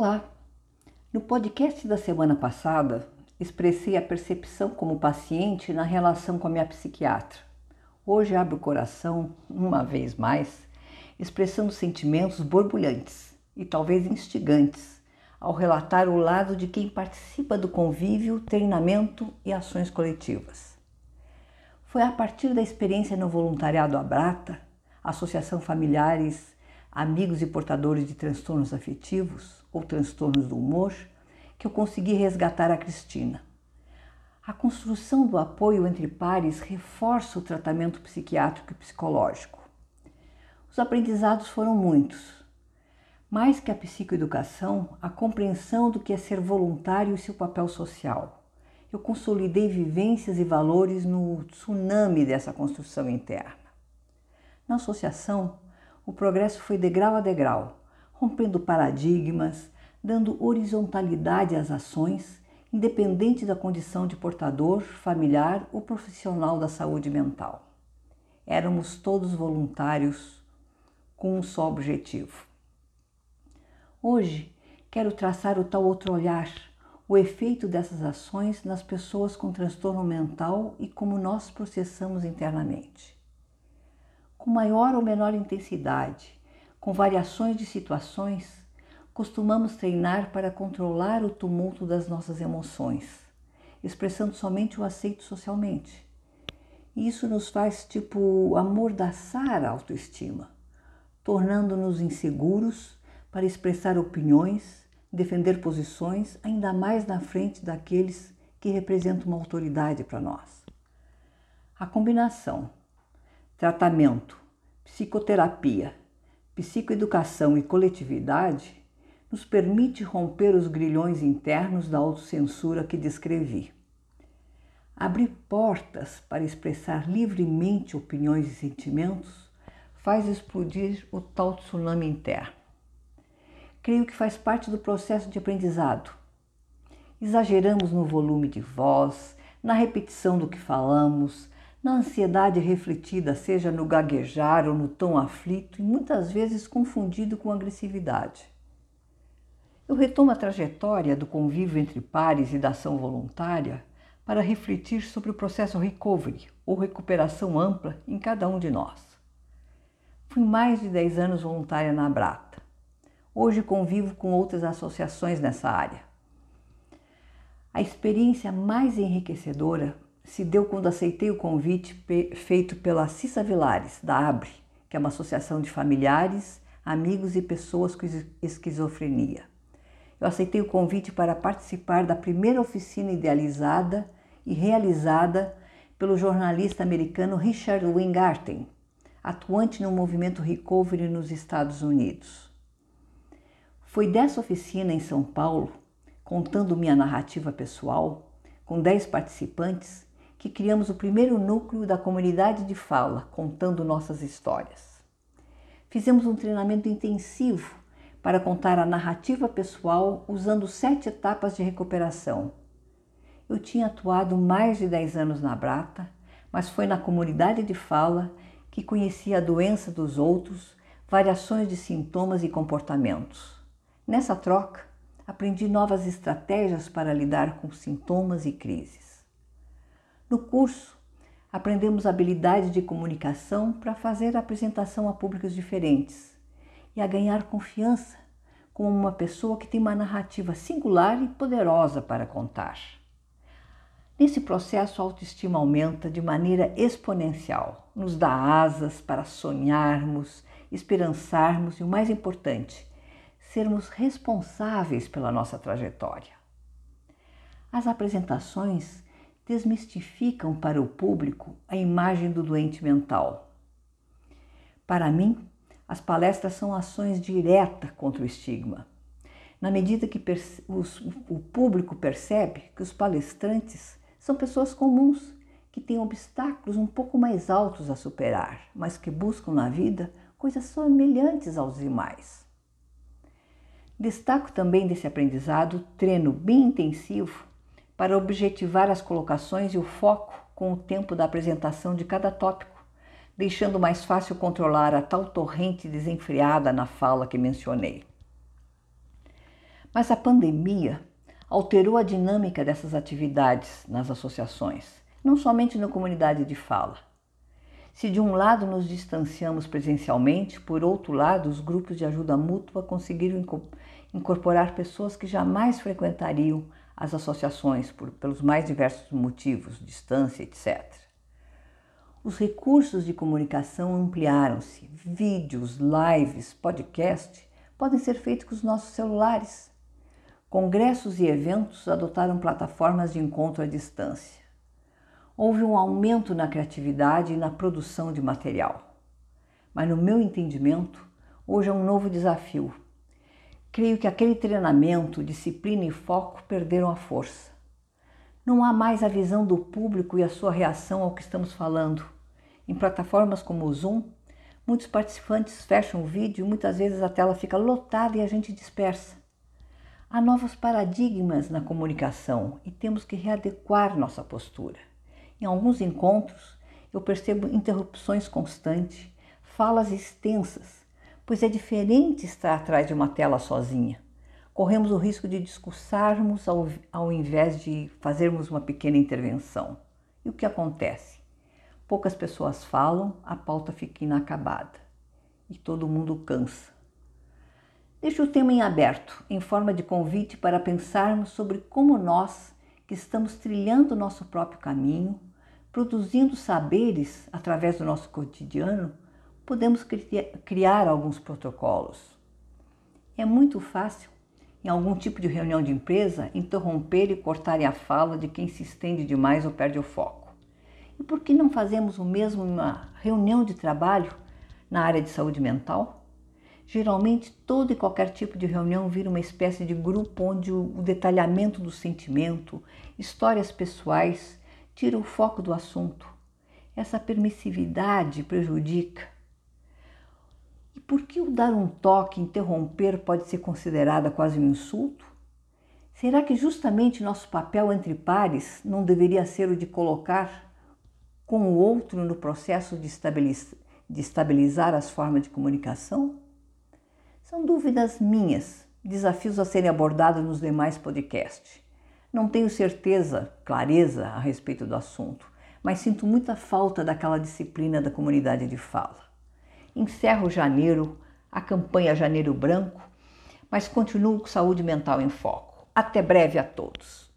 Olá! No podcast da semana passada, expressei a percepção como paciente na relação com a minha psiquiatra. Hoje abro o coração, uma vez mais, expressando sentimentos borbulhantes e talvez instigantes ao relatar o lado de quem participa do convívio, treinamento e ações coletivas. Foi a partir da experiência no voluntariado Abrata, Associação Familiares, Amigos e Portadores de Transtornos Afetivos, ou transtornos do humor, que eu consegui resgatar a Cristina. A construção do apoio entre pares reforça o tratamento psiquiátrico e psicológico. Os aprendizados foram muitos. Mais que a psicoeducação, a compreensão do que é ser voluntário e seu papel social. Eu consolidei vivências e valores no tsunami dessa construção interna. Na associação, o progresso foi degrau a degrau, rompendo paradigmas, dando horizontalidade às ações, independente da condição de portador, familiar ou profissional da saúde mental. Éramos todos voluntários com um só objetivo. Hoje, quero traçar o tal outro olhar, o efeito dessas ações nas pessoas com transtorno mental e como nós processamos internamente. Com maior ou menor intensidade, com variações de situações, costumamos treinar para controlar o tumulto das nossas emoções, expressando somente o aceito socialmente. isso nos faz, tipo, amordaçar a autoestima, tornando-nos inseguros para expressar opiniões, defender posições, ainda mais na frente daqueles que representam uma autoridade para nós. A combinação tratamento, psicoterapia psicoeducação e coletividade nos permite romper os grilhões internos da autocensura que descrevi. Abrir portas para expressar livremente opiniões e sentimentos faz explodir o tal tsunami interno. Creio que faz parte do processo de aprendizado. Exageramos no volume de voz, na repetição do que falamos, na ansiedade refletida, seja no gaguejar ou no tom aflito e muitas vezes confundido com agressividade. Eu retomo a trajetória do convívio entre pares e da ação voluntária para refletir sobre o processo recovery ou recuperação ampla em cada um de nós. Fui mais de 10 anos voluntária na Abrata. Hoje convivo com outras associações nessa área. A experiência mais enriquecedora se deu quando aceitei o convite feito pela Cissa Vilares, da ABRE, que é uma associação de familiares, amigos e pessoas com esquizofrenia. Eu aceitei o convite para participar da primeira oficina idealizada e realizada pelo jornalista americano Richard Weingarten, atuante no movimento Recovery nos Estados Unidos. Foi dessa oficina em São Paulo, contando minha narrativa pessoal, com 10 participantes, que criamos o primeiro núcleo da comunidade de fala, contando nossas histórias. Fizemos um treinamento intensivo para contar a narrativa pessoal usando sete etapas de recuperação. Eu tinha atuado mais de 10 anos na Brata, mas foi na comunidade de fala que conheci a doença dos outros, variações de sintomas e comportamentos. Nessa troca, aprendi novas estratégias para lidar com sintomas e crises. No curso, aprendemos habilidades de comunicação para fazer apresentação a públicos diferentes e a ganhar confiança como uma pessoa que tem uma narrativa singular e poderosa para contar. Nesse processo, a autoestima aumenta de maneira exponencial, nos dá asas para sonharmos, esperançarmos e, o mais importante, sermos responsáveis pela nossa trajetória. As apresentações desmistificam para o público a imagem do doente mental. Para mim, as palestras são ações diretas contra o estigma. Na medida que o público percebe que os palestrantes são pessoas comuns, que têm obstáculos um pouco mais altos a superar, mas que buscam na vida coisas semelhantes aos demais. Destaco também desse aprendizado treino bem intensivo para objetivar as colocações e o foco com o tempo da apresentação de cada tópico, deixando mais fácil controlar a tal torrente desenfreada na fala que mencionei. Mas a pandemia alterou a dinâmica dessas atividades nas associações, não somente na comunidade de fala. Se de um lado nos distanciamos presencialmente, por outro lado, os grupos de ajuda mútua conseguiram incorporar pessoas que jamais frequentariam as associações por, pelos mais diversos motivos, distância, etc. Os recursos de comunicação ampliaram-se. Vídeos, lives, podcast podem ser feitos com os nossos celulares. Congressos e eventos adotaram plataformas de encontro à distância. Houve um aumento na criatividade e na produção de material. Mas, no meu entendimento, hoje é um novo desafio. Creio que aquele treinamento, disciplina e foco perderam a força. Não há mais a visão do público e a sua reação ao que estamos falando. Em plataformas como o Zoom, muitos participantes fecham o vídeo e muitas vezes a tela fica lotada e a gente dispersa. Há novos paradigmas na comunicação e temos que readequar nossa postura. Em alguns encontros, eu percebo interrupções constantes, falas extensas, pois é diferente estar atrás de uma tela sozinha. Corremos o risco de discursarmos ao, ao invés de fazermos uma pequena intervenção. E o que acontece? Poucas pessoas falam, a pauta fica inacabada e todo mundo cansa. Deixo o tema em aberto, em forma de convite para pensarmos sobre como nós, que estamos trilhando nosso próprio caminho, produzindo saberes através do nosso cotidiano, podemos criar alguns protocolos. É muito fácil, em algum tipo de reunião de empresa, interromper e cortar a fala de quem se estende demais ou perde o foco. E por que não fazemos o mesmo em uma reunião de trabalho na área de saúde mental? Geralmente, todo e qualquer tipo de reunião vira uma espécie de grupo onde o detalhamento do sentimento, histórias pessoais, tira o foco do assunto. Essa permissividade prejudica. Por que o dar um toque, interromper, pode ser considerada quase um insulto? Será que justamente nosso papel entre pares não deveria ser o de colocar com o outro no processo de estabilizar as formas de comunicação? São dúvidas minhas, desafios a serem abordados nos demais podcasts. Não tenho certeza, clareza a respeito do assunto, mas sinto muita falta daquela disciplina da comunidade de fala. Encerro janeiro, a campanha Janeiro Branco, mas continuo com saúde mental em foco. Até breve a todos!